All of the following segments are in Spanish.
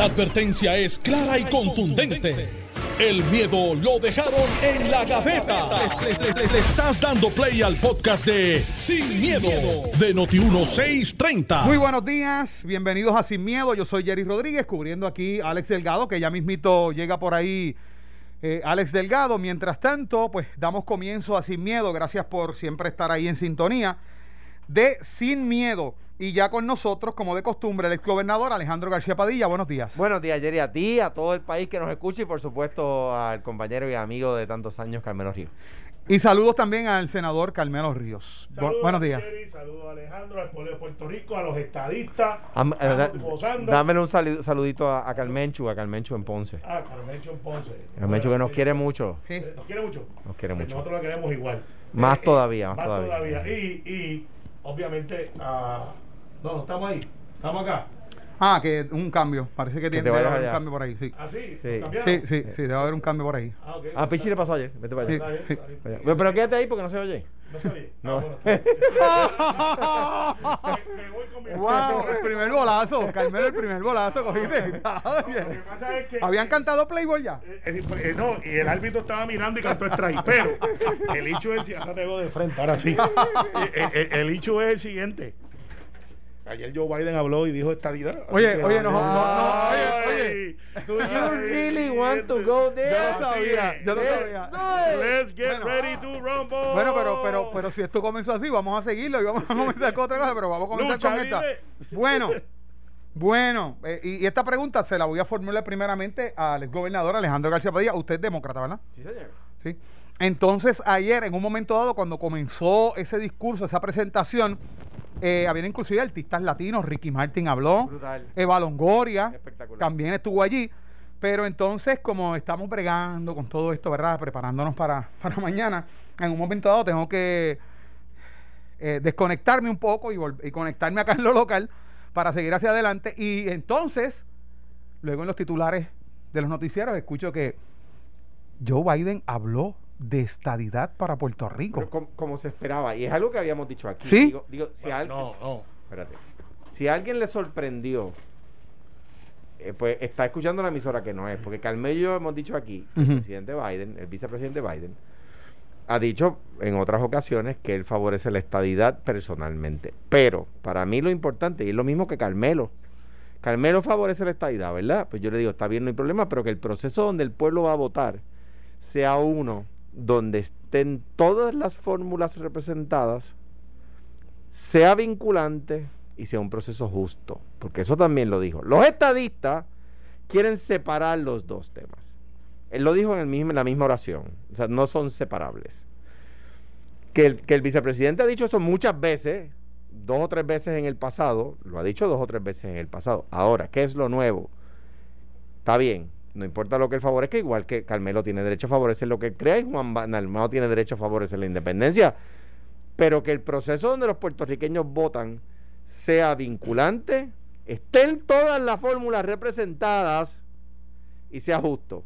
La advertencia es clara y contundente. El miedo lo dejaron en la gaveta. Le, estás dando play al podcast de Sin, miedo, de Noti1630. Muy buenos días, bienvenidos a Sin Miedo. Yo soy Jerry Rodríguez, cubriendo aquí a Alex Delgado, que ya mismito llega por ahí eh, Alex Delgado. Mientras tanto, pues damos comienzo a Sin Miedo. Gracias por siempre estar ahí en sintonía de Sin Miedo. Y ya con nosotros, como de costumbre, el ex gobernador Alejandro García Padilla. Buenos días. Buenos días, Jerry, a ti, a todo el país que nos escucha y por supuesto al compañero y amigo de tantos años, Carmelo Río. Y saludos también al senador Carmelo Ríos. Saludos buenos a días. Jerry, Saludos a Alejandro, al pueblo de Puerto Rico, a los estadistas. Am- eh, da- gozando. dámele un sali- saludito a, a Carmenchu, a Carmenchu en Ponce. Ah, Carmencho en Ponce. Carmenchu que nos quiere mucho. Sí. Eh, ¿Nos quiere mucho? Nos quiere Pues mucho. Nosotros lo queremos igual. Más Eh, todavía, eh, más todavía. Y, y obviamente, ah, no, no estamos ahí. Estamos acá. Ah, que un cambio. Parece que, Que tiene te debe vayas haber un allá. cambio por ahí. Sí, ¿Ah, sí? Sí. Sí, sí, sí, debe haber un cambio por ahí. Ah, ok. A Pichi le pasó ayer, vete para allá. Está bien, está bien. Vaya. Pero, pero quédate ahí porque no se oye. No oye. No. Ah, bueno, me, me voy con mi ¡Wow! El primer bolazo. Carmelo, el primer bolazo, cogiste. Lo que pasa es que. ¿Habían cantado Playboy ya? Eh, eh, eh, no, y el árbitro estaba mirando y cantó strike. Pero el hecho es, ahora te veo de frente, ahora sí. Eh, eh, eh, el hecho es el siguiente. Ayer Joe Biden habló y dijo estadidad. Oye, que- oye, no, no, no, Ay, oye, Do you really want to go there? Yo lo sabía, yo lo Let's sabía. do it. Let's get Bueno. ready to rumble. Bueno, pero, pero, pero si esto comenzó así, vamos a seguirlo y vamos a comenzar con otra cosa, pero vamos a comenzar Lucha con esta. Bueno, bueno, eh, y, y esta pregunta se la voy a formular primeramente al gobernador Alejandro García Padilla. Usted es demócrata, ¿verdad? Sí, señor. Sí. Entonces, ayer, en un momento dado, cuando comenzó ese discurso, esa presentación, eh, habían inclusive artistas latinos, Ricky Martin habló, Brutal. Eva Longoria también estuvo allí. Pero entonces, como estamos bregando con todo esto, ¿verdad? Preparándonos para, para mañana, en un momento dado tengo que eh, desconectarme un poco y, y conectarme acá en lo local para seguir hacia adelante. Y entonces, luego en los titulares de los noticieros, escucho que Joe Biden habló de estadidad para Puerto Rico. Pero como, como se esperaba, y es algo que habíamos dicho aquí. ¿Sí? Digo, digo, si Bueno, al- no, no. Espérate. Si a alguien le sorprendió, eh, pues está escuchando la emisora que no es, porque Carmelo y yo hemos dicho aquí, presidente Biden, el vicepresidente Biden, ha dicho en otras ocasiones que él favorece la estadidad personalmente. Pero para mí lo importante, y es lo mismo que Carmelo, Carmelo favorece la estadidad, ¿verdad? Pues yo le digo, está bien, no hay problema, pero que el proceso donde el pueblo va a votar sea uno donde estén todas las fórmulas representadas, sea vinculante y sea un proceso justo. Porque eso también lo dijo. Los estadistas quieren separar los dos temas. Él lo dijo en, el mismo, en la misma oración. O sea, no son separables. Que el, que el vicepresidente ha dicho eso muchas veces, dos o tres veces en el pasado, lo ha dicho dos o tres veces en el pasado. Ahora, ¿qué es lo nuevo? Está bien, no importa lo que él favorezca, igual que Carmelo tiene derecho a favorecer lo que él crea y Juan Dalmao tiene derecho a favorecer la independencia. Pero que el proceso donde los puertorriqueños votan sea vinculante, estén todas las fórmulas representadas y sea justo.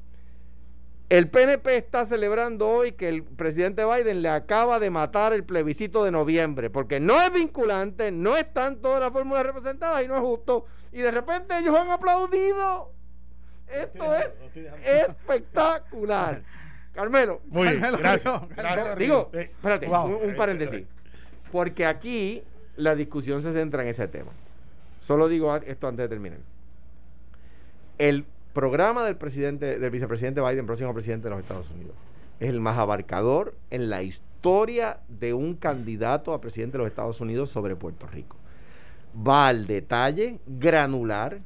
El PNP está celebrando hoy que el presidente Biden le acaba de matar el plebiscito de noviembre, porque no es vinculante, no están todas las fórmulas representadas y no es justo. Y de repente ellos han aplaudido. Esto es espectacular. Carmelo, Muy bien, Carmelo, gracias. Digo, Eh, espérate, wow. un, un paréntesis. Porque aquí la discusión se centra en ese tema. Solo digo esto antes de terminar. El programa del presidente, del vicepresidente Biden, próximo presidente de los Estados Unidos, es el más abarcador en la historia de un candidato a presidente de los Estados Unidos sobre Puerto Rico. Va al detalle granular,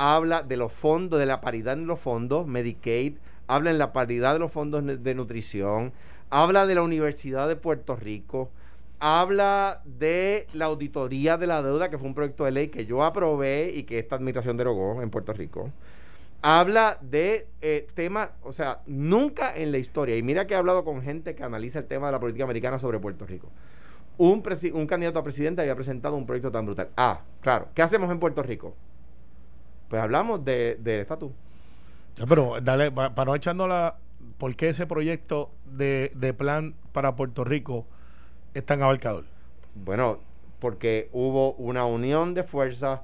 habla de los fondos, de la paridad en los fondos, Medicaid, habla en la paridad de los fondos de nutrición, habla de la Universidad de Puerto Rico, habla de la auditoría de la deuda, que fue un proyecto de ley que yo aprobé y que esta administración derogó en Puerto Rico. Habla de eh, temas, o sea, nunca en la historia, y mira que he hablado con gente que analiza el tema de la política americana sobre Puerto Rico. Un, un candidato a presidente había presentado un proyecto tan brutal. Ah, claro. ¿Qué hacemos en Puerto Rico? Pues hablamos de- del estatus. Ya, Pero dale, pa- para no echando la. ¿Por qué ese proyecto de, de plan para Puerto Rico es tan abarcador? Bueno, porque hubo una unión de fuerzas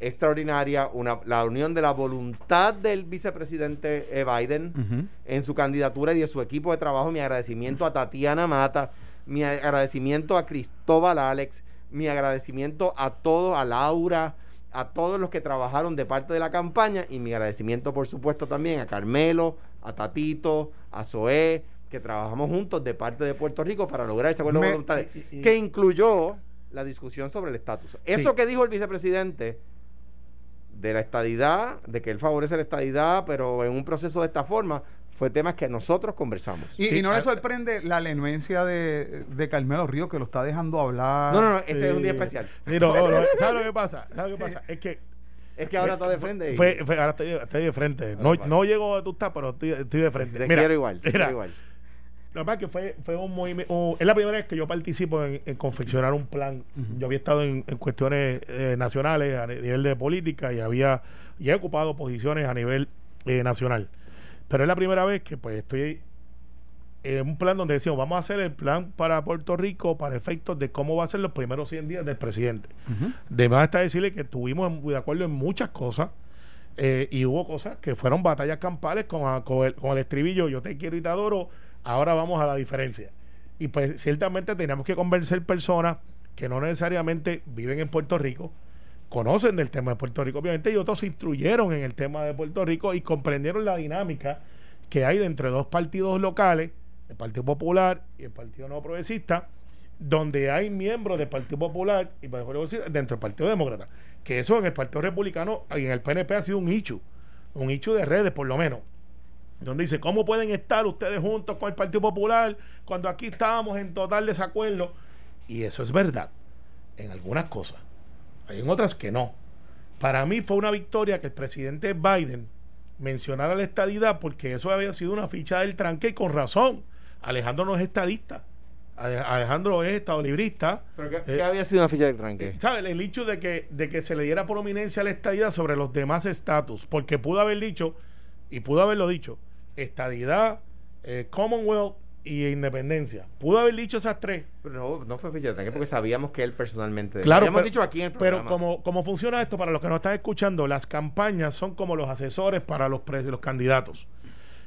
extraordinaria, una, la unión de la voluntad del vicepresidente eh, Biden en su candidatura y de su equipo de trabajo. Mi agradecimiento a Tatiana Mata, mi agradecimiento a Cristóbal Alex, mi agradecimiento a todos, a Laura, a todos los que trabajaron de parte de la campaña y mi agradecimiento por supuesto también a Carmelo, a Tatito, a Zoé, que trabajamos juntos de parte de Puerto Rico para lograr ese acuerdo de voluntades, que incluyó la discusión sobre el estatus. Eso que dijo el vicepresidente de la estadidad, de que él favorece la estadidad, pero en un proceso de esta forma, fue temas que nosotros conversamos. ¿Y, no le sorprende la lenuencia de, de, Carmelo Río que lo está dejando hablar? No, no, no, este es un día especial. ¿Sabes lo que pasa? ¿Sabes lo que pasa? Es que es que ahora está de frente. Fue, ahora estoy, de frente. No, no llego a tu estás, pero estoy, de frente. Te quiero igual. quiero igual. Lo que pasa es que fue, fue un movimiento. es la primera vez que yo participo en, confeccionar un plan. Yo había estado en, cuestiones eh, nacionales a nivel de política y había y he ocupado posiciones a nivel eh, nacional. Pero es la primera vez que pues estoy en un plan donde decimos vamos a hacer el plan para Puerto Rico para efectos de cómo va a ser los primeros 100 días del presidente. De más está decirle que estuvimos de acuerdo en muchas cosas. Eh, y hubo cosas que fueron batallas campales con, con, el, con el estribillo yo te quiero y te adoro Ahora vamos a la diferencia. Y pues ciertamente tenemos que convencer personas que no necesariamente viven en Puerto Rico, conocen del tema de Puerto Rico, obviamente, y otros se instruyeron en el tema de Puerto Rico y comprendieron la dinámica que hay de entre dos partidos locales, el Partido Popular y el Partido No Progresista, donde hay miembros del Partido Popular y dentro del Partido Demócrata. Que eso en el Partido Republicano y en el PNP ha sido un hecho, un hecho de redes por lo menos donde dice, ¿cómo pueden estar ustedes juntos con el Partido Popular cuando aquí estábamos en total desacuerdo? Y eso es verdad, en algunas cosas. Hay en otras que no. Para mí fue una victoria que el presidente Biden mencionara la estadidad porque eso había sido una ficha del tranque y con razón. Alejandro no es estadista. Alejandro es estadolibrista. ¿Pero qué, eh, había sido una ficha del tranque? ¿Sabes? El hecho de que, de que se le diera prominencia a la estadidad sobre los demás estatus. Porque pudo haber dicho, y pudo haberlo dicho, estadidad, eh, Commonwealth y independencia. Pudo haber dicho esas tres. Pero no, no fue ficha porque sabíamos que él personalmente. Claro, hemos dicho aquí en el programa. Pero como, como funciona esto, para los que no están escuchando, las campañas son como los asesores para los, los candidatos.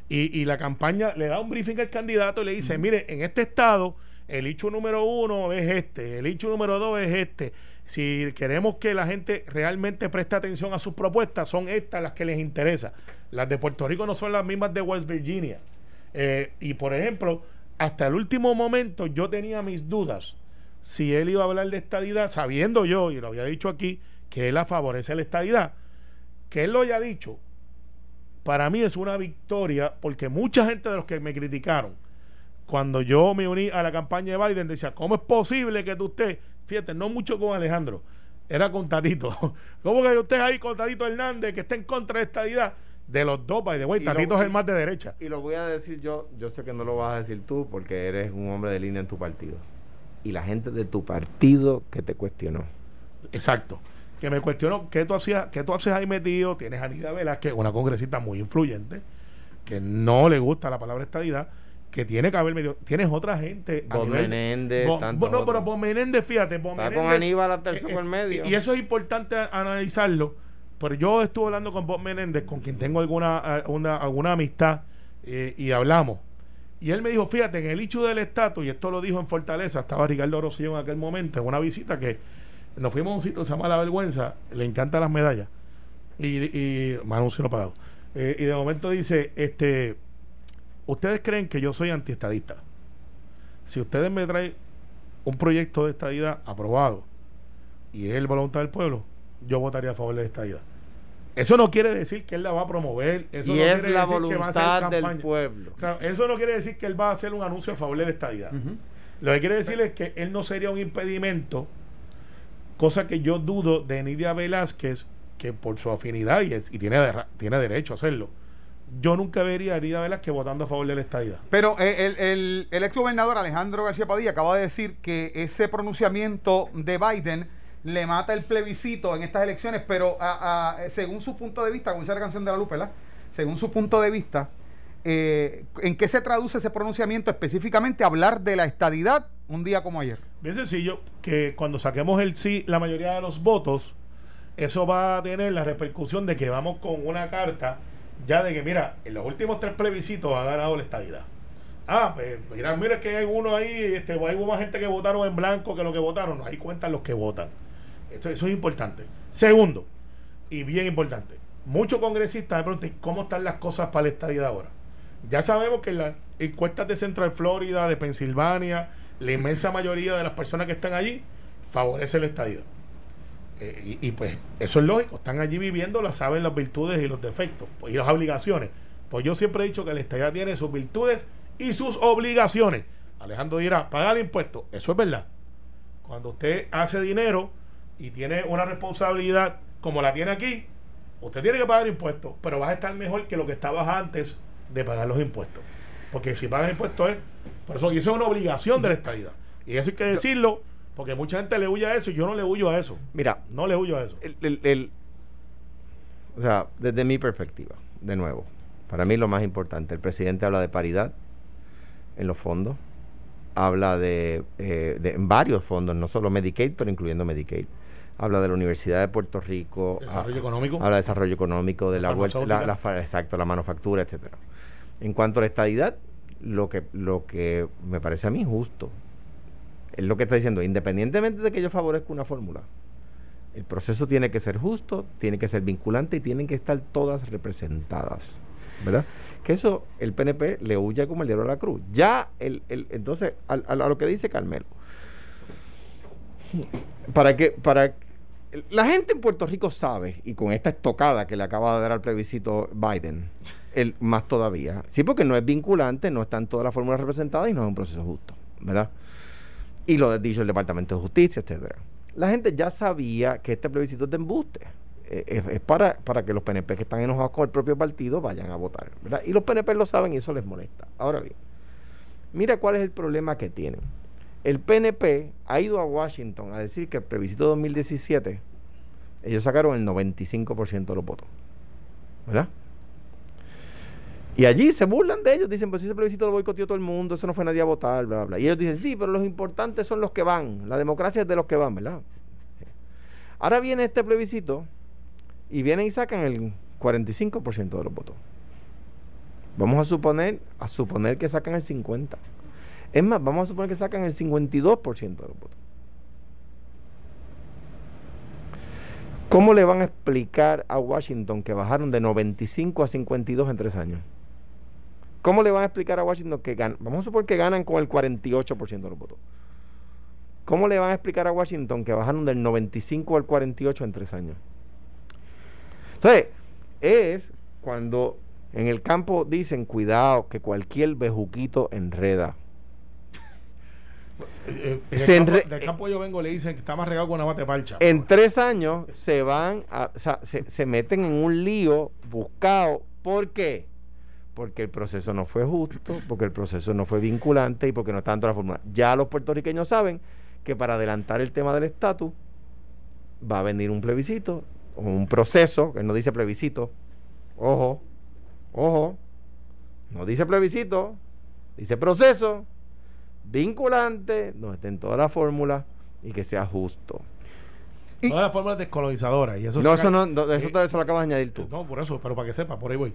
Y, y, la campaña le da un briefing al candidato y le dice: mire, en este estado, el hecho número uno es este, el hecho número dos es este. Si queremos que la gente realmente preste atención a sus propuestas, son estas las que les interesa. Las de Puerto Rico no son las mismas de West Virginia. Eh, y por ejemplo, hasta el último momento yo tenía mis dudas si él iba a hablar de estadidad, sabiendo yo, y lo había dicho aquí, que él favorece la estadidad. Que él lo haya dicho, para mí es una victoria, porque mucha gente de los que me criticaron, cuando yo me uní a la campaña de Biden, decía, ¿cómo es posible que tú usted, fíjate, no mucho con Alejandro, era con Tatito, ¿cómo que usted ahí con Tatito Hernández, que está en contra de estadidad? De los dos, by the way, Tatito es el más de derecha. Y lo voy a decir yo, yo sé que no lo vas a decir tú porque eres un hombre de línea en tu partido. Y la gente de tu partido que te cuestionó. Exacto. Que me cuestionó qué tú hacías, qué tú haces ahí metido. Tienes a Anita Velázquez, una congresista muy influyente, que no le gusta la palabra estadidad, que tiene que haber medio. Tienes otra gente. Bob Menéndez. no, pero Bob Menéndez, fíjate. Bob Está con Aníbal hasta el eh, eh, medio. Y eso es importante analizarlo pero yo estuve hablando con Bob Menéndez, con quien tengo alguna, alguna amistad, eh, y hablamos. Y él me dijo, fíjate, en el hecho del estatus, y esto lo dijo en Fortaleza, estaba Ricardo Rosillo en aquel momento, en una visita que nos fuimos a un sitio que se llama La Vergüenza, le encantan las medallas, y, y Manu no pagado. Eh, y de momento dice, este, ustedes creen que yo soy antiestadista. Si ustedes me traen un proyecto de estadidad aprobado y es el voluntad del pueblo, yo votaría a favor de esta estadidad. Eso no quiere decir que él la va a promover. Eso y no es la voluntad del pueblo. Claro, eso no quiere decir que él va a hacer un anuncio a favor de la estadidad. Lo que quiere decir es que él no sería un impedimento, cosa que yo dudo de Nidia Velázquez, que por su afinidad y, y tiene, tiene derecho a hacerlo. Yo nunca vería a Nidia Velázquez votando a favor de la estadidad. Pero eh, el, el, el ex gobernador Alejandro García Padilla acaba de decir que ese pronunciamiento de Biden le mata el plebiscito en estas elecciones, pero según su punto de vista, como dice la canción de la Lupe, según su punto de vista, eh, ¿en qué se traduce ese pronunciamiento específicamente? Hablar de la estadidad un día como ayer. Bien sencillo, que cuando saquemos el sí, la mayoría de los votos, eso va a tener la repercusión de que vamos con una carta ya de que, mira, en los últimos tres plebiscitos ha ganado la estadidad. Ah, pues mira, mira que hay uno ahí, este, hay más gente que votaron en blanco que lo que votaron. Ahí cuentan los que votan. Esto, eso es importante. Segundo, y bien importante, muchos congresistas me preguntan cómo están las cosas para la estadidad ahora. Ya sabemos que las encuestas de Central Florida, de Pensilvania, la inmensa mayoría de las personas que están allí favorece la estadidad. Eh, y, pues eso es lógico, están allí viviendo, la saben las virtudes y los defectos pues, y las obligaciones. Pues yo siempre he dicho que la estadía tiene sus virtudes y sus obligaciones. Alejandro dirá, pagar impuestos, eso es verdad. Cuando usted hace dinero y tiene una responsabilidad como la tiene aquí, usted tiene que pagar impuestos, pero vas a estar mejor que lo que estabas antes de pagar los impuestos. Porque si pagas impuestos es, por eso, y eso es una obligación de la estadía. Y eso hay que decirlo porque mucha gente le huye a eso y yo no le huyo a eso. Mira, no le huyo a eso. El, o sea, desde mi perspectiva, de nuevo, para mí lo más importante, el presidente habla de paridad en los fondos, habla de, eh, de en varios fondos, no solo Medicaid, pero incluyendo Medicaid. Habla de la Universidad de Puerto Rico. Desarrollo económico. Habla de desarrollo económico, de la, vuelta, la, exacto, la manufactura, etcétera. En cuanto a la estadidad, lo que, lo que me parece a mí justo es lo que está diciendo, independientemente de que yo favorezca una fórmula, el proceso tiene que ser justo, tiene que ser vinculante y tienen que estar todas representadas. ¿Verdad? Que eso el PNP le huye como el diablo a la cruz. Ya, el, el entonces, a, a, lo que dice Carmelo, para que, para la gente en Puerto Rico sabe, y con esta estocada que le acaba de dar al plebiscito Biden, el, más todavía. Sí, porque no es vinculante, no están todas las fórmulas representadas y no es un proceso justo, ¿verdad? y lo ha dicho el Departamento de Justicia, etcétera. La gente ya sabía que este plebiscito es de embuste. Eh, es, para, para que los PNP que están enojados con el propio partido vayan a votar. ¿verdad? Y los PNP lo saben y eso les molesta. Ahora bien, mira cuál es el problema que tienen. El PNP ha ido a Washington a decir que el plebiscito 2017, ellos sacaron el 95% de los votos. ¿Verdad? Y allí se burlan de ellos, dicen, pues ese plebiscito lo boicoteó todo el mundo, eso no fue nadie a votar, bla, bla. Y ellos dicen, sí, pero los importantes son los que van, la democracia es de los que van, ¿verdad? Ahora viene este plebiscito y vienen y sacan el 45% de los votos. Vamos a suponer, a suponer que sacan el 50%. Es más, vamos a suponer que sacan el 52% de los votos. ¿Cómo le van a explicar a Washington que bajaron de 95 a 52 en tres años? ¿Cómo le van a explicar a Washington que ganan? Vamos a suponer que ganan con el 48% de los votos. ¿Cómo le van a explicar a Washington que bajaron del 95 al 48 en tres años? Entonces, es cuando en el campo dicen, cuidado, que cualquier bejuquito enreda. Eh, eh, campo, del campo yo vengo le dicen que está más regado con una bate palcha. En tres años se van, a, o sea, se, se meten en un lío buscado. ¿Por qué? porque el proceso no fue justo, porque el proceso no fue vinculante y porque no está dando la fórmula. Ya los puertorriqueños saben que para adelantar el tema del estatus va a venir un plebiscito o un proceso, que no dice plebiscito, ojo, ojo, no dice plebiscito, dice proceso, vinculante, donde estén todas las fórmulas y que sea justo. Todas las fórmulas descolonizadoras. Y eso no, eso no, eso, eso lo acabas de añadir tú. No, por eso, pero para que sepa, por ahí voy.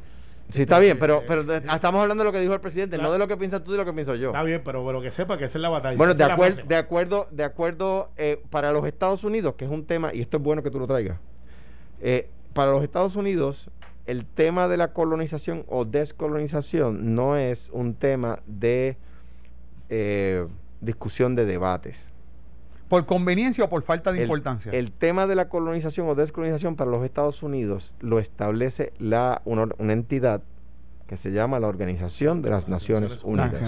Sí, está bien, pero, pero estamos hablando de lo que dijo el presidente, no de lo que piensas tú y lo que pienso yo. Está bien, pero, pero que sepa que esa es la batalla. Bueno, de, acuerdo, de acuerdo, de acuerdo, eh, para los Estados Unidos, que es un tema, y esto es bueno que tú lo traigas, eh, para los Estados Unidos, el tema de la colonización o descolonización no es un tema de eh, discusión de debates. ¿Por conveniencia o por falta de importancia? El tema de la colonización o descolonización para los Estados Unidos lo establece la, una, entidad que se llama la Organización de las, Naciones, Unidas.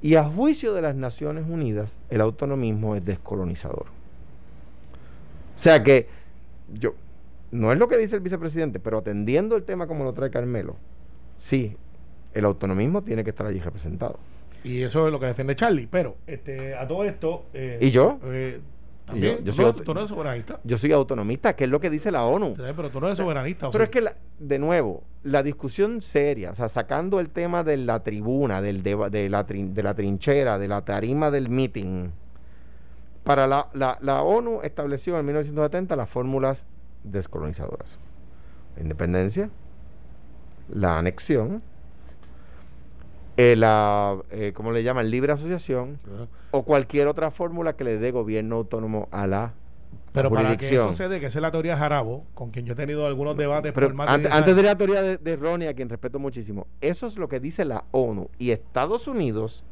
Y a juicio de las Naciones Unidas, el autonomismo es descolonizador. O sea que yo, no es lo que dice el vicepresidente, pero atendiendo el tema como lo trae Carmelo, sí, el autonomismo tiene que estar allí representado. Y eso es lo que defiende Charlie. Pero este, a todo esto. Eh, ¿Y yo? Eh, también, yo, soy, tú, no eres soberanista. Yo soy autonomista, que es lo que dice la ONU. pero tú no eres soberanista. Pero es que, de nuevo, la discusión seria, o sea, sacando el tema de la tribuna, del de, de, la, de la trinchera, de la tarima del meeting, para la, la, la ONU estableció en 1970 las fórmulas descolonizadoras. La independencia, la anexión, eh, la, eh, ¿cómo le llaman? Libre asociación o cualquier otra fórmula que le dé gobierno autónomo a la Pero para que eso se dé, que esa es la teoría de Jarabo, con quien yo he tenido algunos debates Pero por más de antes, 10 antes de la teoría de, de Ronnie, a quien respeto muchísimo, eso es lo que dice la ONU y Estados Unidos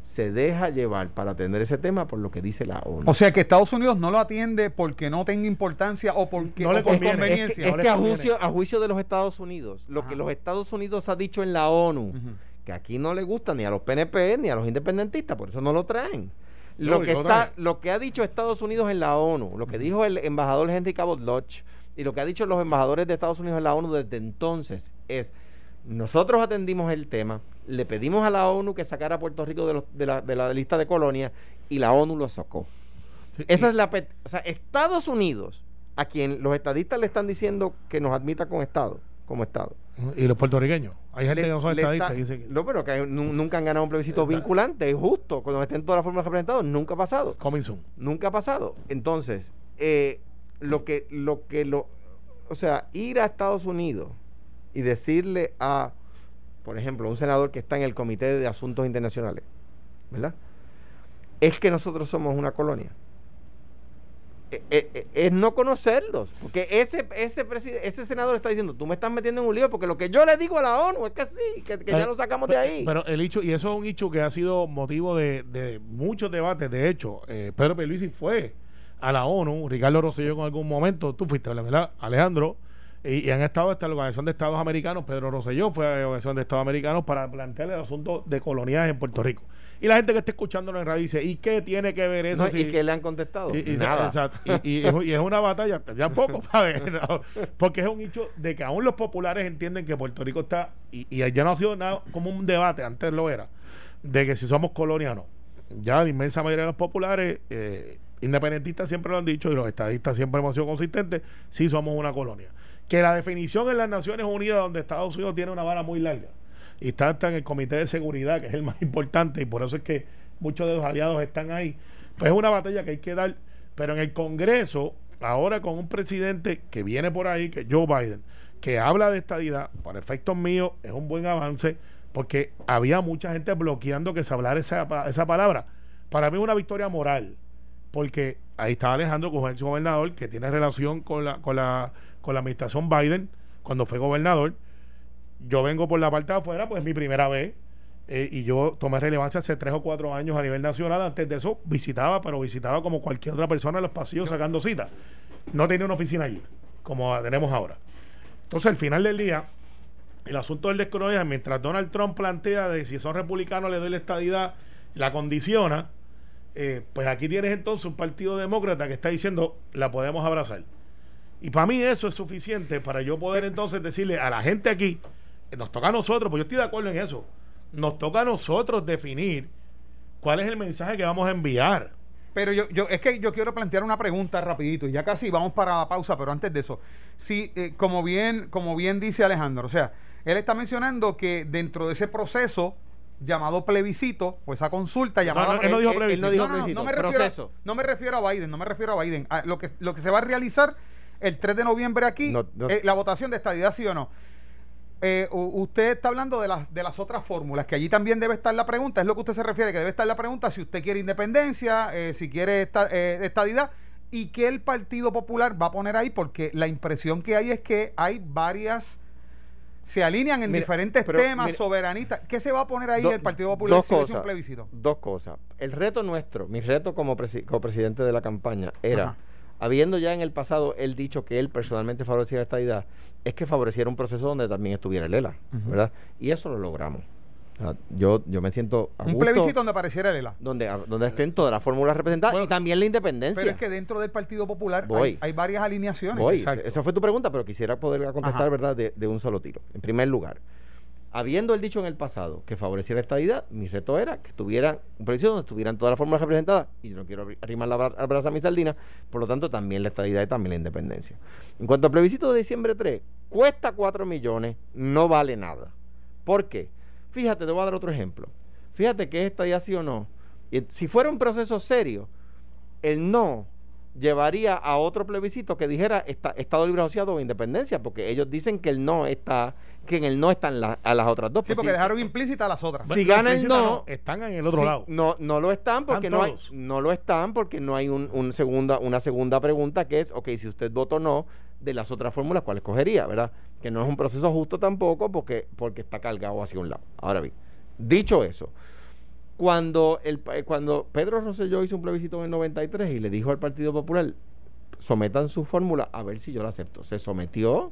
se deja llevar para atender ese tema por lo que dice la ONU. O sea que Estados Unidos no lo atiende porque no tenga importancia o porque No le conviene. es conveniencia. que, es no que a, juicio, a juicio de los Estados Unidos, lo Ajá. que los Estados Unidos ha dicho en la ONU. Que aquí no le gusta ni a los PNP ni a los independentistas, por eso no lo traen. Lo No, que, está, lo que ha dicho Estados Unidos en la ONU, lo que dijo el embajador Henry Cabot Lodge y lo que ha dicho los embajadores de Estados Unidos en la ONU desde entonces es, nosotros atendimos el tema, le pedimos a la ONU que sacara a Puerto Rico de, los- de la, de la lista de colonias y la ONU lo sacó. Sí, Esa y- es la... O sea, Estados Unidos, a quien los estadistas le están diciendo que nos admita con Estado, como Estado. Y los puertorriqueños. Hay gente Le- que no son estadistas. está- dice que No, pero que nu- nunca han ganado un plebiscito Está- vinculante, es justo, cuando estén todas las formas representadas, nunca ha pasado. coming soon. Nunca ha pasado. Entonces, eh, lo que, lo que lo, o sea, ir a Estados Unidos y decirle a, por ejemplo, un senador que está en el Comité de Asuntos Internacionales, ¿verdad? Es que nosotros somos una colonia. Eh, eh, es no conocerlos, porque ese ese ese senador está diciendo, tú me estás metiendo en un lío porque lo que yo le digo a la ONU es que sí, que, que ya lo sacamos de ahí. Pero el hecho, y eso es un hecho que ha sido motivo de, de muchos debates. De hecho, eh, Pedro Pierluisi fue a la ONU, Ricardo Rosselló en algún momento, tú fuiste, ¿verdad? Alejandro, y, y han estado hasta la Organización de Estados Americanos, Pedro Rosselló fue a la Organización de Estados Americanos para plantear el asunto de colonias en Puerto Rico. Y la gente que está escuchándolo en radio dice, ¿y qué tiene que ver eso? No, si- ¿Y que le han contestado? y, y- Nada. y- es- una batalla, ya poco, ¿sabes? No, porque es un hecho de que aún los populares entienden que Puerto Rico está, y, y ya no ha sido nada como un debate, antes lo era, de que si somos colonia o no. Ya la inmensa mayoría de los populares, eh, independentistas siempre lo han dicho, y los estadistas siempre hemos sido consistentes, sí somos una colonia. Que la definición en las Naciones Unidas, donde Estados Unidos tiene una vara muy larga, y está hasta en el Comité de Seguridad, que es el más importante, y por eso es que muchos de los aliados están ahí. Pues es una batalla que hay que dar, pero en el Congreso, ahora con un presidente que viene por ahí, que es Joe Biden, que habla de estadidad, para efectos míos, es un buen avance, porque había mucha gente bloqueando que se hablara esa, esa palabra. Para mí es una victoria moral, porque ahí está Alejandro, es ex gobernador, que tiene relación con la, con la, con la administración Biden, cuando fue gobernador. Yo vengo por la parte de afuera, pues es mi primera vez. eh, y yo tomé relevancia hace tres o cuatro años a nivel nacional. Antes de eso visitaba, pero visitaba como cualquier otra persona en los pasillos sacando citas. No tenía una oficina allí, como la tenemos ahora. Entonces, al final del día, el asunto del descolonial, mientras Donald Trump plantea de si son republicanos le doy la estadidad, la condiciona, eh, pues aquí tienes entonces un partido demócrata que está diciendo la podemos abrazar. Y para mí eso es suficiente para yo poder entonces decirle a la gente aquí, nos toca a nosotros, pues yo estoy de acuerdo en eso, nos toca a nosotros definir cuál es el mensaje que vamos a enviar. Pero yo, yo, es que yo quiero plantear una pregunta rapidito, y ya casi vamos para la pausa, pero antes de eso, sí, eh, como bien, como bien dice Alejandro, o sea, él está mencionando que dentro de ese proceso llamado plebiscito, o esa consulta llamada no, él no dijo él no plebiscito. dijo no, no, no, plebiscito, no me refiero, proceso. no me refiero a Biden, no me refiero a Biden. A lo, que, lo que se va a realizar el 3 de noviembre aquí, No, no. eh, la votación de estadidad, sí o no. Eh, usted está hablando de las, de las otras fórmulas, que allí también debe estar la pregunta, es lo que usted se refiere, que debe estar la pregunta si usted quiere independencia, eh, si quiere esta, eh, estadidad, y que el Partido Popular va a poner ahí, porque la impresión que hay es que hay varias se alinean en Mira, diferentes pero, temas mira, soberanistas. ¿Qué se va a poner ahí Do- el Partido Popular dos si cosas, un plebiscito? Dos cosas. El reto nuestro, mi reto como, presi- como presidente de la campaña era, Ajá. Habiendo ya en el pasado él dicho que él personalmente favorecía esta idea, es que favoreciera un proceso donde también estuviera el ELA. ¿verdad? Y eso lo logramos. O sea, yo, yo me siento a Un gusto plebiscito donde apareciera el ELA. donde, donde estén todas las fórmulas representadas Bueno, y también la independencia. Pero es que dentro del Partido Popular hay, hay varias alineaciones. Voy, esa fue tu pregunta, pero quisiera poder contestar, Ajá. ¿verdad?, de, de un solo tiro. En primer lugar, habiendo él dicho en el pasado que favoreciera esta idea, mi reto era que estuvieran un plebiscito donde estuvieran todas las fórmulas representadas, y yo no quiero arri- arrimar la bra- al brazo a mi sardina, por lo tanto, también la estadidad y también la independencia. En cuanto al plebiscito de diciembre 3, cuesta 4 millones, no vale nada. ¿Por qué? Fíjate, te voy a dar otro ejemplo. Fíjate que esta ya sí o no. Si fuera un proceso serio, el no llevaría a otro plebiscito que dijera esta- Estado libre asociado o independencia, porque ellos dicen que el no está, que en el no están la- a las otras dos. Sí, Pues porque dejaron implícitas las otras. Si Bueno, gana el no, están en el otro Sí, lado. No, no lo están porque Están no hay, no lo están porque no hay un, un segunda, una segunda pregunta que es, ok, si usted votó no, de las otras fórmulas, ¿cuál escogería? ¿Verdad? Que no es un proceso justo tampoco porque, porque está cargado hacia un lado. Ahora bien, dicho eso, cuando, el, pa- cuando Pedro Rosselló hizo un plebiscito en el 93 y le dijo al Partido Popular, sometan su fórmula a ver si yo la acepto. Se sometió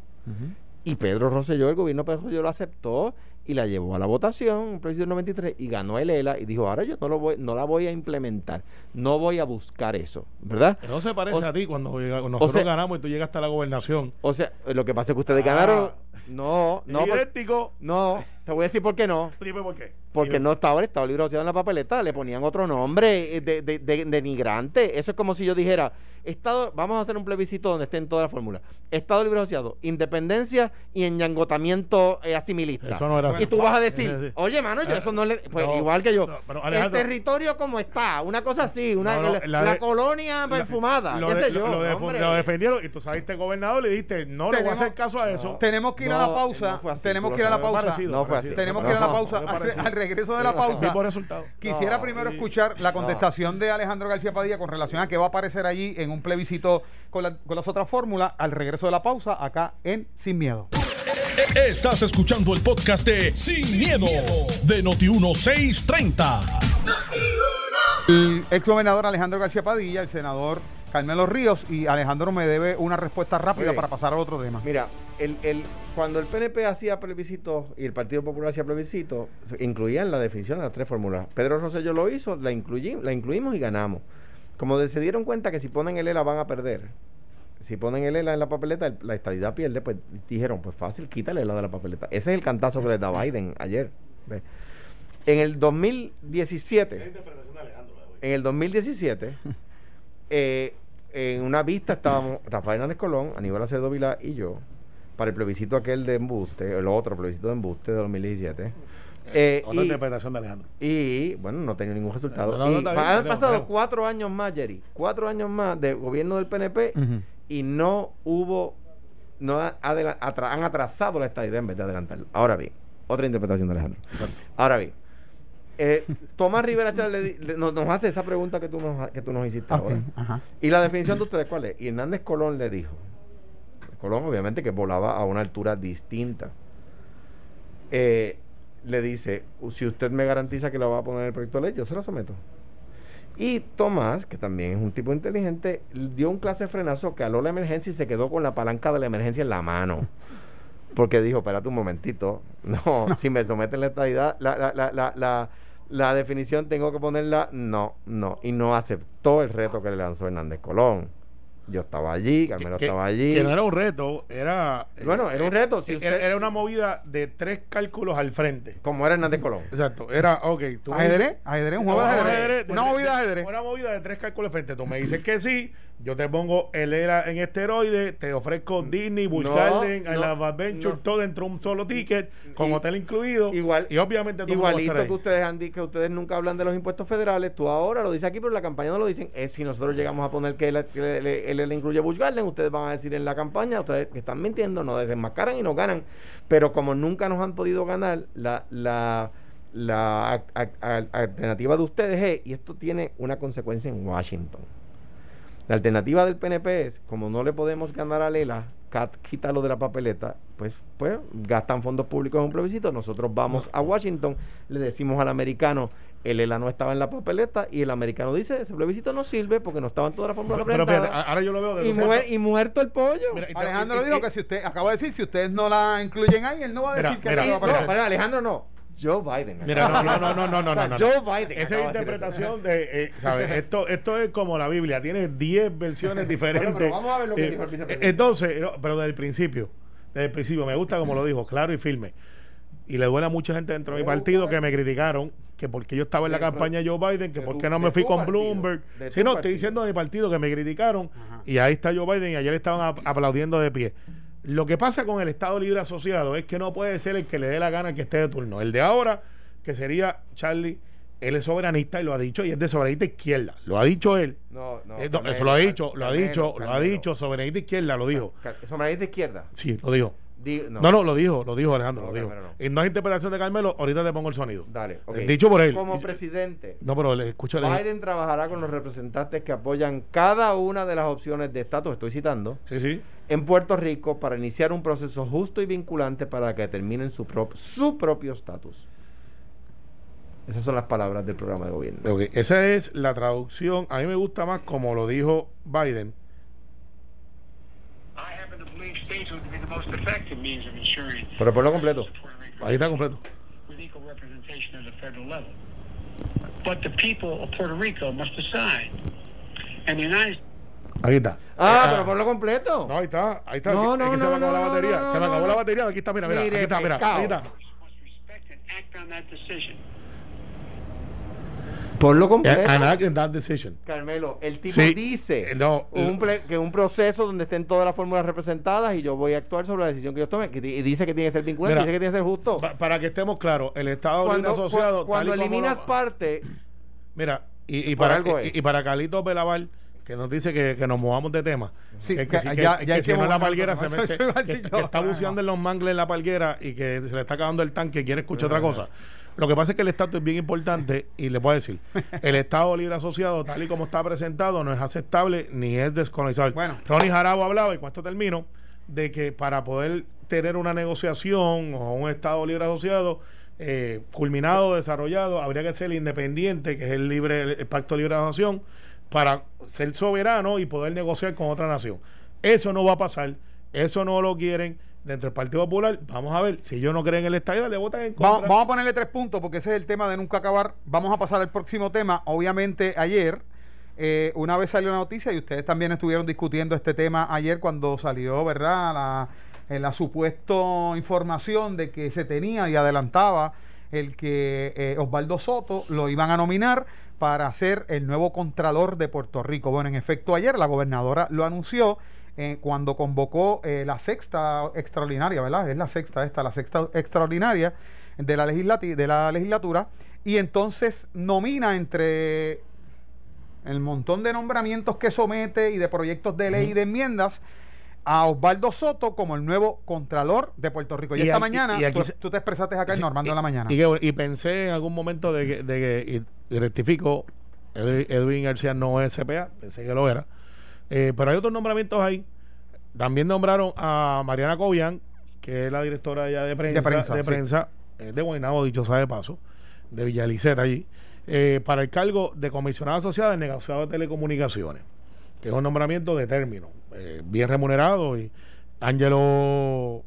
y Pedro Rosselló, el gobierno de Pedro Rosselló lo aceptó y la llevó a la votación, un plebiscito del 93, y ganó el ELA y dijo, ahora yo no, lo voy, no la voy a implementar, no voy a buscar eso, ¿verdad? No se parece O a ti cuando llega- nosotros sea- ganamos y tú llegaste a la gobernación. O sea, lo que pasa es que ustedes Ah. ganaron... No, no, por- Idéntico. no, te voy a decir por qué no. Dime por qué. Porque Dime. no estaba el Estado Libre Asociado en la papeleta, le ponían otro nombre eh, de, de, de- denigrante. Eso es como si yo dijera, Estado, vamos a hacer un plebiscito donde estén todas las fórmulas. Estado Libre Asociado, independencia y enñangotamiento eh, asimilista. Eso no era así. Y tú vas a decir, oye, mano, yo eso no le. Pues No, igual que yo. no, pero el territorio como está, una cosa así, una, No, no, la, la la de- colonia perfumada, Lo, qué de- sé yo. lo de- hombre. lo defendieron y tú saliste gobernador y le dijiste, no le voy a hacer caso a eso. Tenemos que ir a la pausa. no fue así, tenemos que ir a la pausa. No fue así. Tenemos que ir a la pausa. Al, regreso de la pausa, quisiera primero escuchar la contestación de Alejandro García Padilla con relación a qué va a aparecer allí en un plebiscito con, la- con las otras fórmulas al regreso de la pausa acá en Sin Miedo. Estás escuchando el podcast de Sin, miedo, de Noti1630. El ex gobernador Alejandro García Padilla, el senador Carmelo Ríos y Alejandro me debe una respuesta rápida para pasar al otro tema. Mira, el, el, cuando el PNP hacía plebiscitos y el Partido Popular hacía plebiscitos, incluían la definición de las tres fórmulas. Pedro Rosselló lo hizo, la, incluyi- la incluimos y ganamos. Como de- se dieron cuenta que si ponen el ELA van a perder, si ponen el ELA en la papeleta, el- la estadidad pierde, pues dijeron, pues fácil, quítale el ELA de la papeleta. Ese es el cantazo que le da Biden ayer. ¿ve? En el 2017, en el 2017, eh, en una vista estábamos Rafael Hernández Colón, Aníbal Acevedo Vilá y yo, para el plebiscito aquel de embuste, el otro plebiscito de embuste de 2017. Eh, Otra y, interpretación de Alejandro. y, bueno, no tenía ningún resultado. No, no, Y está bien, han creo, pasado creo. cuatro años más, Jerry, cuatro años más de gobierno del PNP y no hubo, no ha- adela- atra- han atrasado la estadía en vez de adelantarlo. Ahora bien, otra interpretación de Alejandro. Ahora bien, eh, Tomás Rivera Chávez le le- nos, nos hace esa pregunta que tú nos, que tú nos hiciste Ok, ahora. ajá. ¿Y la definición de ustedes cuál es? Y Hernández Colón le dijo. Colón, obviamente, que volaba a una altura distinta. Eh, le dice: Si usted me garantiza que lo va a poner en el proyecto de ley, yo se lo someto. Y Tomás, que también es un tipo inteligente, dio un clase de frenazo, caló la emergencia y se quedó con la palanca de la emergencia en la mano. Porque dijo, espérate un momentito, no, si me someten la estadidad, la, la, la, la, la, definición tengo que ponerla, no, no. Y no aceptó el reto que le lanzó Hernández Colón. Yo estaba allí, Carmelo que, estaba allí. que no era un reto, era. Bueno, era un reto, si era, usted- era una movida de tres cálculos al frente. Como era Hernández Colón. Exacto. Era, ok. Tú Ajedrez, ajedrez, un juego de ajedrez. Una de- movida de ajedrez. Una movida de tres cálculos al frente. Tú me dices que sí, yo te pongo el ERA en esteroide, te ofrezco Disney, Busch No, Garden, no, I Love Adventure, no. todo dentro de un solo ticket, con Y- hotel incluido. igual- Y obviamente el a Igualito que ustedes han di- que ustedes nunca hablan de los impuestos federales, tú ahora lo dices aquí, pero la campaña no lo dicen. Es si nosotros llegamos a poner que él- él incluye Bush Garden, ustedes van a decir en la campaña, ustedes que están mintiendo, no desenmascaran y no ganan. Pero como nunca nos han podido ganar, la, la, la a- a- a- alternativa de ustedes es, y esto tiene una consecuencia en Washington. La alternativa del PNP es, como no le podemos ganar a Lela, quítalo de la papeleta, pues, pues gastan fondos públicos en un plebiscito, nosotros vamos a Washington, le decimos al americano, el ELA no estaba en la papeleta, y el americano dice, ese plebiscito no sirve porque no estaban todas las fórmulas Pero, pero fíjate, representadas". ahora yo lo veo de y, muer- y muerto el pollo. Mira, Alejandro y- dijo y- que si usted, acabo de decir, si ustedes no la incluyen ahí, él no va a Mira, decir que mira, no va a no, aparecer. para Alejandro no, Joe Biden. Mira, no, no, no, no, no, no, O sea, no, no. Joe Biden. Esa interpretación de, eh, ¿sabes? Esto, esto es como la Biblia, tiene 10 versiones diferentes. pero vamos a ver lo que Eh, dijo el vicepresidente. Entonces, no, pero desde el principio, desde el principio, me gusta como lo dijo, claro y firme. Y le duele a mucha gente dentro de mi partido que me criticaron que porque yo estaba en la campaña de Joe Biden, que de por tu- qué no me fui con partido, Bloomberg. Sí, no, partido. estoy diciendo de mi partido que me criticaron Ajá. y ahí está Joe Biden y ayer estaban ap- aplaudiendo de pie. Lo que pasa con el Estado Libre Asociado es que no puede ser el que le dé la gana que esté de turno. El de ahora, que sería Charlie él es soberanista y lo ha dicho y es de soberanista izquierda. Lo ha dicho él. No, no. Eh, no, Carmelo, eso lo ha dicho, lo ha Carmelo, dicho, lo ha dicho, soberanista izquierda, lo dijo. ¿Soberanista izquierda? Sí, lo dijo. Di- No, no, lo dijo, lo dijo Alejandro, No, lo dijo. No. Y no es interpretación de Carmelo, ahorita te pongo el sonido. Dale. Eh, Dicho por él. Como presidente, No, pero le escucho Biden trabajará con los representantes que apoyan cada una de las opciones de estatus, estoy citando, Sí, sí. en Puerto Rico para iniciar un proceso justo y vinculante para que determinen su, prop- su propio estatus. Esas son las palabras del programa de gobierno. Ok, Esa es la traducción. A mí me gusta más como lo dijo Biden. Pero por lo completo. Puerto Rico Ahí está completo. with equal representation at the federal level. But the people of Puerto Rico must decide. And the United Aquí está. Ah, Eh, pero por lo completo. No, ahí está, ahí está. No, Es no, que se me no, acabó la no, batería. no, se me no, acabó no. la batería. Aquí está, mira, mira. Mire, aquí está, mira. Aquí está. Respect and act on that decision. Por lo completo. And act in that decision. Carmelo, el tipo Sí. dice Eh, no, un que un proceso donde estén todas las fórmulas representadas y yo voy a actuar sobre la decisión que yo tome. que y dice que tiene que ser vinculante, Mira, dice que tiene que ser justo. Pa- para que estemos claros, el Estado Cuando, Asociado. cu- cuando eliminas lo- parte, Mira, y, y para, algo y, para Calito Belaval, que nos dice que, que nos movamos de tema. Sí, que, que ya- que- ya que hay si no en la palguera se me- se- que, está buceando en los mangles en la palguera y que se le está acabando el tanque y quiere escuchar otra cosa. Lo que pasa es que el estatus es bien importante y le puedo decir, el Estado Libre Asociado, tal y como está presentado, no es aceptable ni es descolonizable. Bueno. Ronnie Jarabo hablaba, y con esto termino, de que para poder tener una negociación o un Estado Libre Asociado eh, culminado, desarrollado, habría que ser independiente, que es el libre el Pacto de Libre Asociación, para ser soberano y poder negociar con otra nación. Eso no va a pasar, eso no lo quieren dentro del Partido Popular. Vamos a ver, si ellos no creen en el Estado, le votan en contra. Vamos, vamos a ponerle tres puntos porque ese es el tema de nunca acabar. Vamos a pasar al próximo tema. Obviamente ayer, eh, una vez salió la noticia y ustedes también estuvieron discutiendo este tema ayer cuando salió, ¿verdad? La, eh, la supuesta información de que se tenía y adelantaba el que eh, Osvaldo Soto lo iban a nominar para ser el nuevo Contralor de Puerto Rico. Bueno, en efecto, ayer la gobernadora lo anunció eh, cuando convocó eh, la sexta extraordinaria, ¿verdad? Es la sexta esta, la sexta extraordinaria de la, legislati- de la legislatura, y entonces nomina entre el montón de nombramientos que somete y de proyectos de ley y de enmiendas a Osvaldo Soto como el nuevo Contralor de Puerto Rico. Y, Y esta aquí- mañana y aquí tú, te expresaste acá en Sí, Normando en la mañana. Y, pensé en algún momento de que, de que rectifico, Edwin, Edwin García no es CPA, pensé que lo era. Eh, pero hay otros nombramientos ahí. También nombraron a Mariana Cobian, que es la directora ya de prensa, De prensa, de, sí. prensa, eh, de Guaynabo, dicho sea de paso, de Villaliceta allí, eh, para el cargo de comisionada asociada del negociado de telecomunicaciones, que es un nombramiento de término, eh, bien remunerado y Ángelo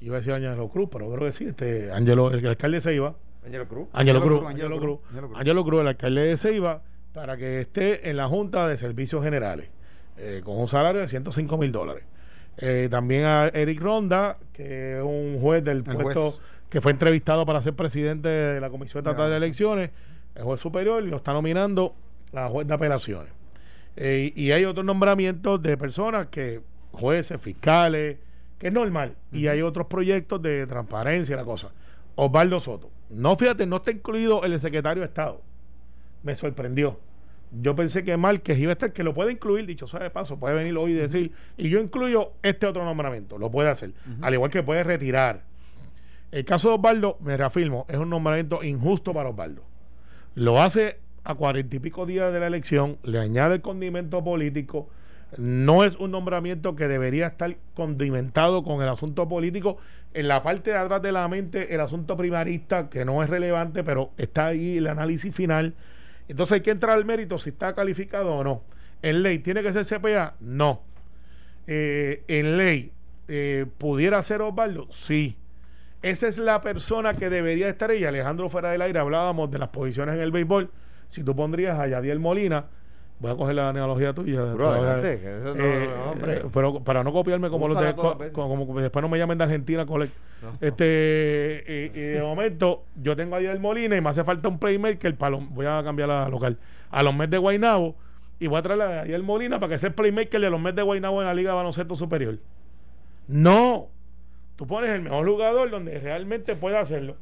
iba a decir Ángelo Cruz, pero creo que sí, este Ángelo, el, alcalde de Ceiba, Ángelo Cruz. Ángelo Ángelo Cruz, Ángelo Cruz, Cruz, Ángelo Cruz. Ángelo Cruz, el alcalde de Ceiba, para que esté en la Junta de Servicios Generales, eh, con un salario de 105 mil dólares. Eh, también a Eric Ronda, que es un juez del El puesto juez. que fue entrevistado para ser presidente de la Comisión Estatal de Elecciones, el juez superior, y lo está nominando a juez de apelaciones. Eh, y hay otros nombramientos de personas que, jueces, fiscales, que es normal. Y hay otros proyectos de transparencia la cosa. Osvaldo Soto. No, fíjate, no está incluido el secretario de Estado. Me sorprendió. Yo pensé que Márquez iba a estar, que lo puede incluir, dicho sea de paso, puede venir hoy y decir, y yo incluyo este otro nombramiento, lo puede hacer. Al igual que puede retirar. El caso de Osvaldo, me reafirmo, es un nombramiento injusto para Osvaldo. Lo hace a cuarenta y pico días de la elección, le añade el condimento político. No es un nombramiento que debería estar condimentado con el asunto político. En la parte de atrás de la mente, el asunto primarista, que no es relevante, pero está ahí el análisis final. Entonces hay que entrar al mérito si está calificado o no. En ley, ¿tiene que ser CPA? No. Eh, en ley, eh, ¿pudiera ser Osvaldo? Sí. Esa es la persona que debería estar ella. Alejandro fuera del aire hablábamos de las posiciones en el béisbol. Si tú pondrías a Yadiel Molina, voy a coger la analogía tuya. Bro, a- que eso no- eh, no, hombre. eh, pero para no copiarme como los de, las co- como, como después no me llamen de Argentina, cole. No. Este, y, y de momento, yo tengo a Yadiel Molina y me hace falta un playmaker para los, voy a cambiar la local, a los Mets de Guaynabo y voy a traer a Yadiel Molina para que sea el playmaker de los Mets de Guaynabo en la Liga de Baloncesto Superior. No, tú pones el mejor jugador donde realmente pueda hacerlo.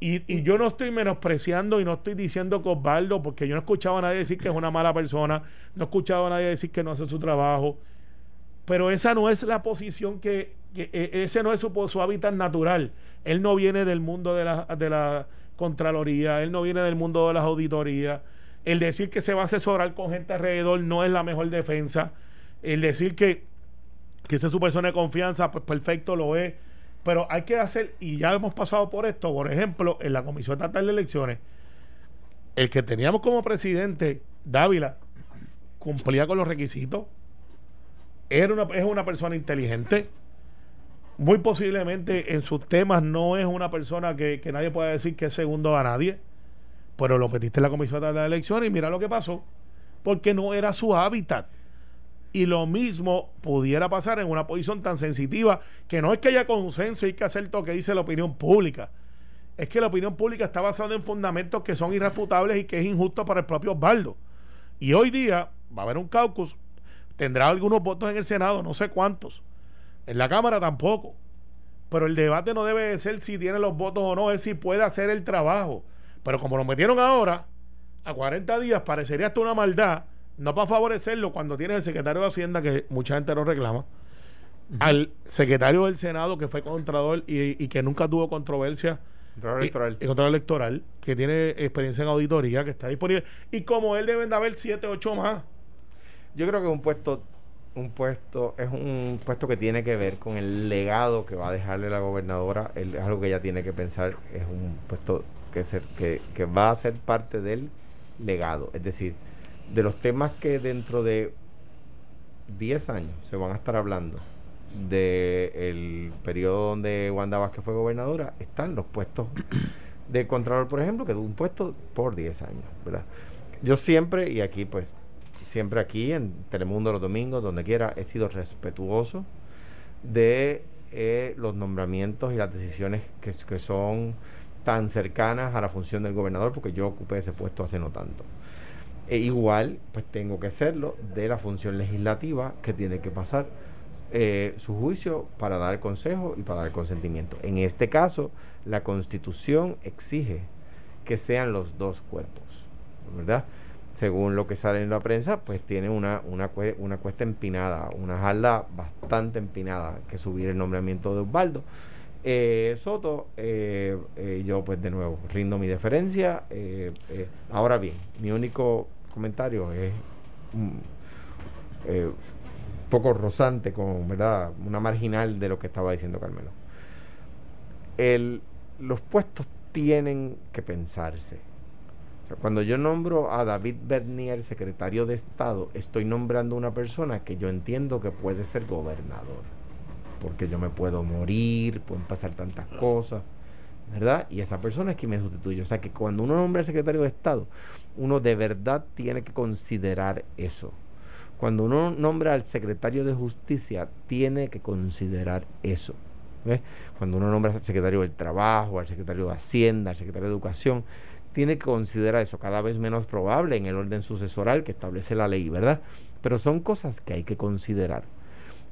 Y, y yo no estoy menospreciando y no estoy diciendo que Osvaldo, porque yo no he escuchado a nadie decir que es una mala persona, no he escuchado a nadie decir que no hace su trabajo, pero esa no es la posición que, e- ese no es su, su hábitat natural. Él no viene del mundo de la, de la Contraloría, él no viene del mundo de las auditorías. El decir que se va a asesorar con gente alrededor no es la mejor defensa. El decir que, que esa es su persona de confianza, pues perfecto, lo es. Pero hay que hacer, y ya hemos pasado por esto, por ejemplo, en la Comisión Estatal de Elecciones, el que teníamos como presidente, Dávila, cumplía con los requisitos, era una, es una persona inteligente, muy posiblemente en sus temas no es una persona que, que nadie pueda decir que es segundo a nadie, pero lo metiste en la Comisión Estatal de Elecciones y mira lo que pasó, porque no era su hábitat. Y lo mismo pudiera pasar en una posición tan sensitiva que no es que haya consenso y hay que hacer lo que dice la opinión pública. Es que la opinión pública está basada en fundamentos que son irrefutables y que es injusto para el propio Osvaldo. Y hoy día va a haber un caucus, tendrá algunos votos en el Senado, no sé cuántos. En la Cámara tampoco. Pero el debate no debe de ser si tiene los votos o no, es si puede hacer el trabajo. Pero como lo metieron ahora, a 40 días, parecería hasta una maldad, no para favorecerlo cuando tiene el secretario de Hacienda, que mucha gente lo reclama, al secretario del Senado, que fue contrador y, y que nunca tuvo controversia. Electoral. y Contralor electoral, que tiene experiencia en auditoría, que está disponible. Y como él deben de haber 7, 8 más. Yo creo que un puesto, un puesto, es un puesto que tiene que ver con el legado que va a dejarle la gobernadora. El- es algo que ella tiene que pensar. Es un puesto que, ser, que, que va a ser parte del legado. Es decir, de los temas que dentro de 10 años se van a estar hablando del periodo donde Wanda Vázquez fue gobernadora, están los puestos de Contralor, por ejemplo, que de un puesto por 10 años, ¿verdad? Yo siempre, y aquí pues, siempre aquí en Telemundo los domingos, donde quiera, he sido respetuoso de eh, los nombramientos y las decisiones que, que son tan cercanas a la función del gobernador, porque yo ocupé ese puesto hace no tanto. E igual, pues tengo que hacerlo de la función legislativa que tiene que pasar eh, su juicio para dar consejo y para dar consentimiento. En este caso, la constitución exige que sean los dos cuerpos, ¿verdad? Según lo que sale en la prensa, pues tiene una, una, cue- una cuesta empinada, una jarla bastante empinada que subir el nombramiento de Osvaldo. Eh, Soto, eh, yo pues de nuevo rindo mi deferencia. ahora bien, mi único comentario es mm, eh, poco rozante con, ¿verdad? Una marginal de lo que estaba diciendo Carmelo. El, los puestos tienen que pensarse. O sea, cuando yo nombro a David Bernier secretario de Estado, estoy nombrando una persona que yo entiendo que puede ser gobernador. Porque yo me puedo morir, pueden pasar tantas cosas, ¿verdad? Y esa persona es quien me sustituye. O sea que cuando uno nombra al secretario de Estado, uno de verdad tiene que considerar eso. Cuando uno nombra al secretario de Justicia, tiene que considerar eso. Cuando uno nombra al secretario del Trabajo, al secretario de Hacienda, al secretario de Educación, tiene que considerar eso cada vez menos probable en el orden sucesoral que establece la ley, ¿verdad? Pero son cosas que hay que considerar.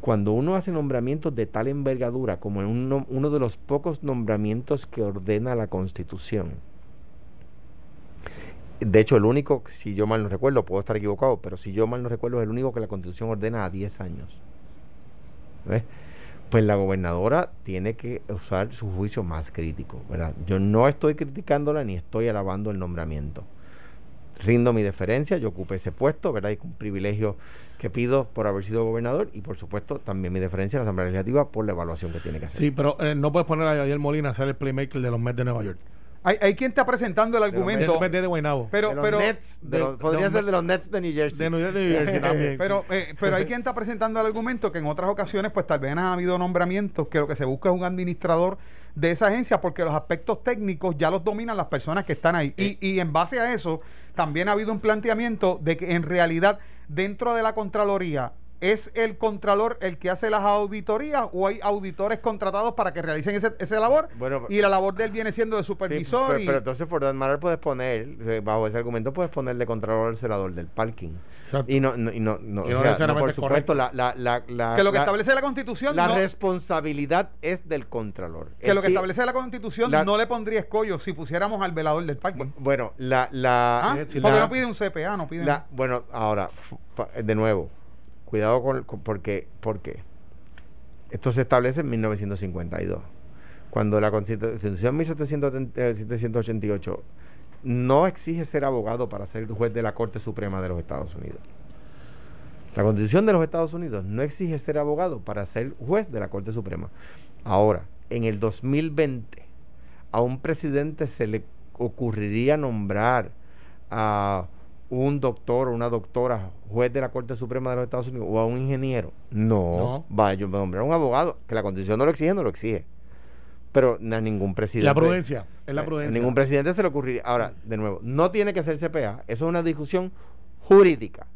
Cuando uno hace nombramientos de tal envergadura como en uno de los pocos nombramientos que ordena la Constitución, de hecho, el único, si yo mal no recuerdo, puedo estar equivocado, pero si yo mal no recuerdo, es el único que la Constitución ordena a 10 años. ¿Ves? Pues la gobernadora tiene que usar su juicio más crítico, ¿verdad? Yo no estoy criticándola ni estoy alabando el nombramiento. Rindo mi deferencia, yo ocupé ese puesto, ¿verdad? Y un privilegio que pido por haber sido gobernador y por supuesto también mi deferencia a la Asamblea Legislativa por la evaluación que tiene que hacer. Sí, pero eh, no puedes poner a Yadier Molina a ser el playmaker de los Mets de Nueva York. Hay, hay quien está presentando el De argumento. los Mets de Guaynabo. Pero, de los pero, Nets, de de- los- podría de los ser de los Nets de New Jersey. de New de Jersey también. pero, eh, pero hay quien está presentando el argumento que en otras ocasiones, pues tal vez han habido nombramientos que lo que se busca es un administrador de esa agencia porque los aspectos técnicos ya los dominan las personas que están ahí. Y, y en base a eso, también ha habido un planteamiento de que en realidad dentro de la Contraloría ¿Es el contralor el que hace las auditorías o hay auditores contratados para que realicen ese, esa labor? Bueno, y la labor de él viene siendo de Sí, supervisor. pero, y- pero entonces por matter puedes poner, eh, bajo ese argumento puedes ponerle contralor al celador del parking. Exacto. Y no, no, y no, no, Y no o sea, necesariamente por es supuesto, la, la, la, la- que lo que la- establece la constitución la no, responsabilidad es del contralor. que El lo que establece la constitución la- no le pondría escollo si pusiéramos al velador del parque. Bueno, la, la, ¿Ah? Porque la- no pide un CPA, no pide la- bueno, ahora, de nuevo, cuidado con, con- porque, porque esto se establece en 1952, cuando la Constitución 1788 no exige ser abogado para ser juez de la Corte Suprema de los Estados Unidos. La Constitución de los Estados Unidos no exige ser abogado para ser juez de la Corte Suprema. Ahora, en el 2020, a un presidente se le ocurriría nombrar a un doctor o una doctora juez de la Corte Suprema de los Estados Unidos o a un ingeniero. No, No. va, yo me nombrar a un abogado, que la Constitución no lo exige, no lo exige. Pero a ningún presidente. La prudencia, es la A prudencia. ningún presidente se le ocurriría. Ahora, de nuevo, no tiene que ser CPA. Eso es una discusión jurídica.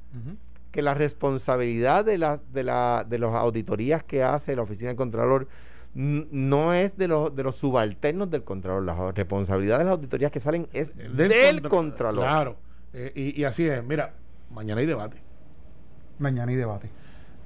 Que la responsabilidad de las de la, de las auditorías que hace la Oficina del Contralor no es de los, de los subalternos del Contralor. La responsabilidad de las auditorías que salen es del, contra- Contralor. Claro. Eh, y, y así es. Mira, mañana hay debate. Mañana hay debate.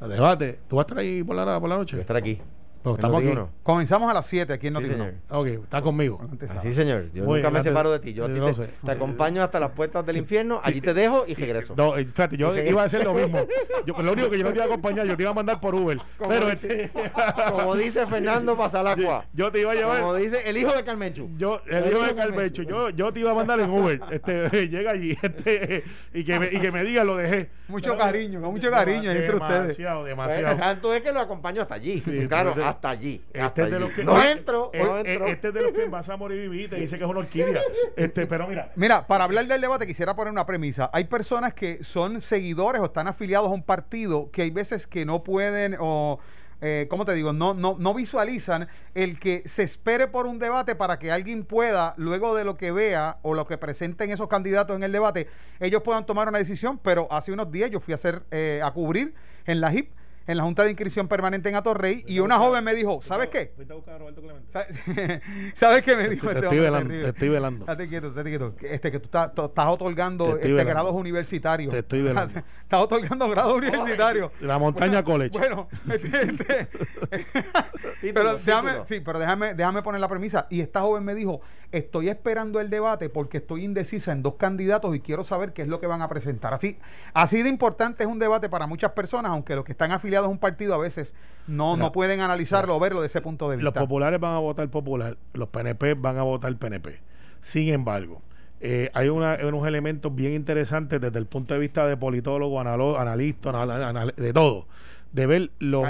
Debate. ¿Tú vas a estar ahí por la, por la noche? Voy a estar aquí. Pero estamos aquí. Uno. Comenzamos a las 7 aquí en Sí. Ok, está conmigo. Así, señor. Yo Muy nunca me separo de ti. Yo a ti yo te, te acompaño hasta las puertas del infierno. Allí te dejo y regreso. No, eh, fíjate, yo iba a hacer lo mismo. Yo, lo único que yo no te iba a acompañar, yo te iba a mandar por Uber. Como Pero dice- este, Como dice Fernando Pasalacua. yo te iba a llevar. Como dice el hijo de Carmenchu. Yo, el hijo de Calvecho, yo, yo te iba a mandar en Uber. Este, llega allí este, y, que me, y que me diga lo dejé. Mucho Pero- cariño, con mucho cariño entre ustedes. Demasiado, Pues, demasiado. tanto es que lo acompaño hasta allí. Sí, claro, hasta allí. Este hasta es de allí. los que, no entro, no entro. Este es de los que vas a morir vivir, te dice que es una orquídea. Este, pero mira, Mira, para hablar del debate quisiera poner una premisa. Hay personas que son seguidores o están afiliados a un partido que hay veces que no pueden o... Eh, ¿Cómo te digo? No, no, no visualizan el que se espere por un debate para que alguien pueda, luego de lo que vea o lo que presenten esos candidatos en el debate, ellos puedan tomar una decisión. Pero hace unos días yo fui a hacer, eh, a cubrir en la HIP, en la Junta de Inscripción Permanente en Atorrey, y una joven me dijo, ¿sabes qué? Fuiste a buscar a Roberto Clemente. ¿Sabes, ¿Sabes qué me dijo Te este estoy velando, te estoy velando. Estate quieto, estate quieto. Este, que tú estás, tú estás otorgando este, velando. grados universitarios. Te estoy velando. estás otorgando grados universitarios. La Montaña College. Bueno, este, este, pero déjame, sí, pero déjame, déjame poner la premisa. Y esta joven me dijo, estoy esperando el debate porque estoy indecisa en dos candidatos y quiero saber qué es lo que van a presentar. Así, así de importante es un debate para muchas personas, aunque los que están afiliados a un partido a veces no, no pueden analizarlo o verlo de ese punto de Los vista. populares van a votar popular, los PNP van a votar PNP. Sin embargo, eh, hay una- unos elementos bien interesantes desde el punto de vista de politólogo, analo- analista, anal- anal- de todo. De ver los.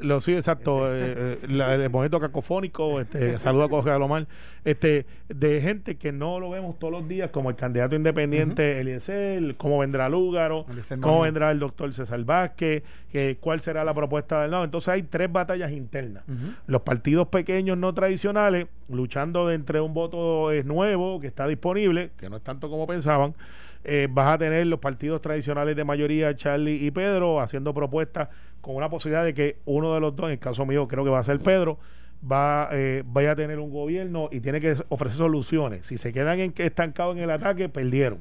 Lo, sí, exacto. eh, eh, la- el momento cacofónico, este, saluda a Jorge Alomar, este, de gente que no lo vemos todos los días, como el candidato independiente Eliezer, cómo vendrá Lúgaro, Eliezer cómo vendrá el doctor César Vázquez, que, cuál será la propuesta del lado. Entonces hay tres batallas internas. Los partidos pequeños no tradicionales luchando de entre un voto eh, nuevo que está disponible, que no es tanto como pensaban. Eh, vas a tener los partidos tradicionales de mayoría, Charlie y Pedro, haciendo propuestas con una posibilidad de que uno de los dos, en el caso mío creo que va a ser Pedro, va eh, vaya a tener un gobierno y tiene que ofrecer soluciones. Si se quedan en, estancados en el ataque, perdieron.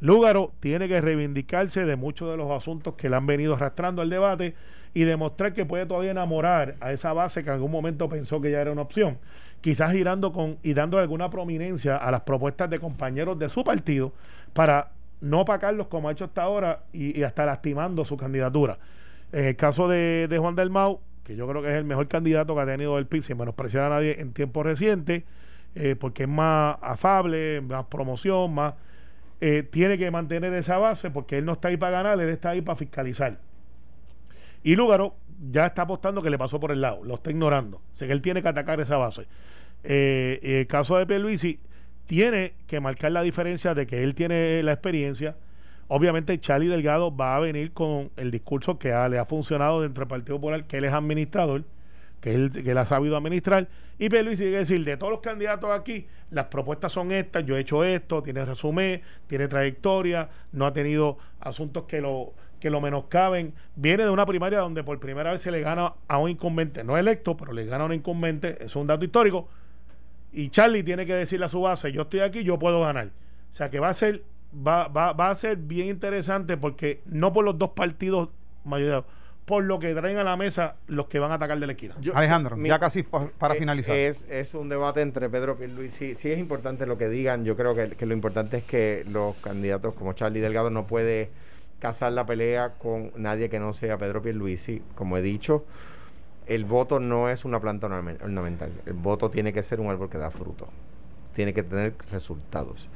Lúgaro tiene que reivindicarse de muchos de los asuntos que le han venido arrastrando al debate y demostrar que puede todavía enamorar a esa base que en algún momento pensó que ya era una opción. Quizás girando con y dando alguna prominencia a las propuestas de compañeros de su partido para no opacarlos como ha hecho hasta ahora y, hasta lastimando su candidatura. En el caso de, Juan del Mau, que yo creo que es el mejor candidato que ha tenido el PIB sin menospreciar a nadie en tiempos recientes, eh, porque es más afable, más promoción, más eh, tiene que mantener esa base porque él no está ahí para ganar, él está ahí para fiscalizar. Y Lúgaro ya está apostando que le pasó por el lado, lo está ignorando. Sé que él tiene que atacar esa base. Eh, el caso de Pierluisi tiene que marcar la diferencia de que él tiene la experiencia. Obviamente Charlie Delgado va a venir con el discurso que ha- le ha funcionado dentro del Partido Popular, que él es administrador, que él, que él ha sabido administrar. Y Pierluisi tiene que decir, de todos los candidatos aquí, las propuestas son estas, yo he hecho esto, tiene resumen, tiene trayectoria, no ha tenido asuntos que lo que lo menoscaben. Viene de una primaria donde por primera vez se le gana a un incumbente, no electo, pero le gana a un incumbente, eso es un dato histórico. Y Charlie tiene que decirle a su base, yo estoy aquí, yo puedo ganar. O sea que va a ser, va, va, va a ser bien interesante porque no por los dos partidos mayoritarios, por lo que traen a la mesa los que van a atacar de la esquina. Yo- Alejandro, mi- ya casi pa- para Eh, finalizar. Es, es un debate entre Pedro Pierluisi. Sí es importante lo que digan. Yo creo que, que lo importante es que los candidatos como Charlie Delgado no puede casar la pelea con nadie que no sea Pedro Pierluisi. Como he dicho, el voto no es una planta ornamen- ornamental. El voto tiene que ser un árbol que da fruto. Tiene que tener resultados.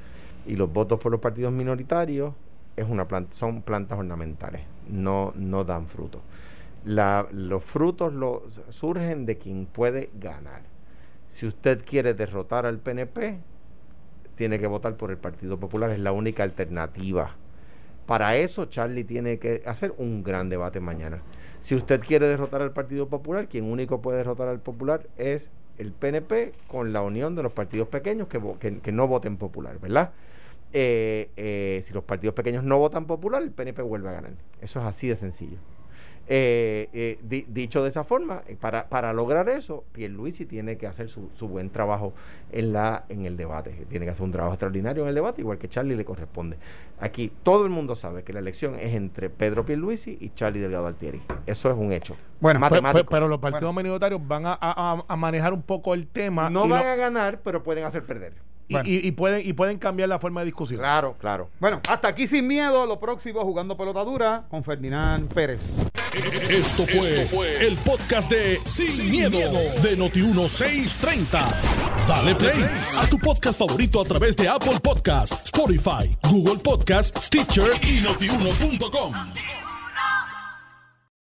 Y los votos por los partidos minoritarios es una planta, son plantas ornamentales. No, no dan fruto. Los frutos surgen de quien puede ganar. Si usted quiere derrotar al PNP, tiene que votar por el Partido Popular, es la única alternativa. Para eso, Charlie tiene que hacer un gran debate mañana. Si usted quiere derrotar al Partido Popular, quien único puede derrotar al Popular es el PNP con la unión de los partidos pequeños que, que- que no voten popular, ¿verdad? Eh, eh, si los partidos pequeños no votan popular, el PNP vuelve a ganar. Eso es así de sencillo. Eh, eh, di- dicho de esa forma, eh, para, para lograr eso, Pierluisi tiene que hacer su, su buen trabajo en, la, en el debate. Tiene que hacer un trabajo extraordinario en el debate, igual que Charlie le corresponde. Aquí todo el mundo sabe que la elección es entre Pedro Pierluisi y Charlie Delgado Altieri. Eso es un hecho. Bueno, pe- matemático. pero los partidos minoritarios van a, a- a manejar un poco el tema no van lo- a ganar, pero pueden hacer perder. Y- Bueno. y- y pueden, y pueden cambiar la forma de discusión. Claro, claro. Bueno, hasta aquí sin miedo. Lo próximo, jugando pelota dura con Ferdinand Pérez. Esto fue, el podcast de Sin, miedo, de Noti1630. Dale play a tu podcast favorito a través de Apple Podcasts, Spotify, Google Podcasts, Stitcher y notiuno.com.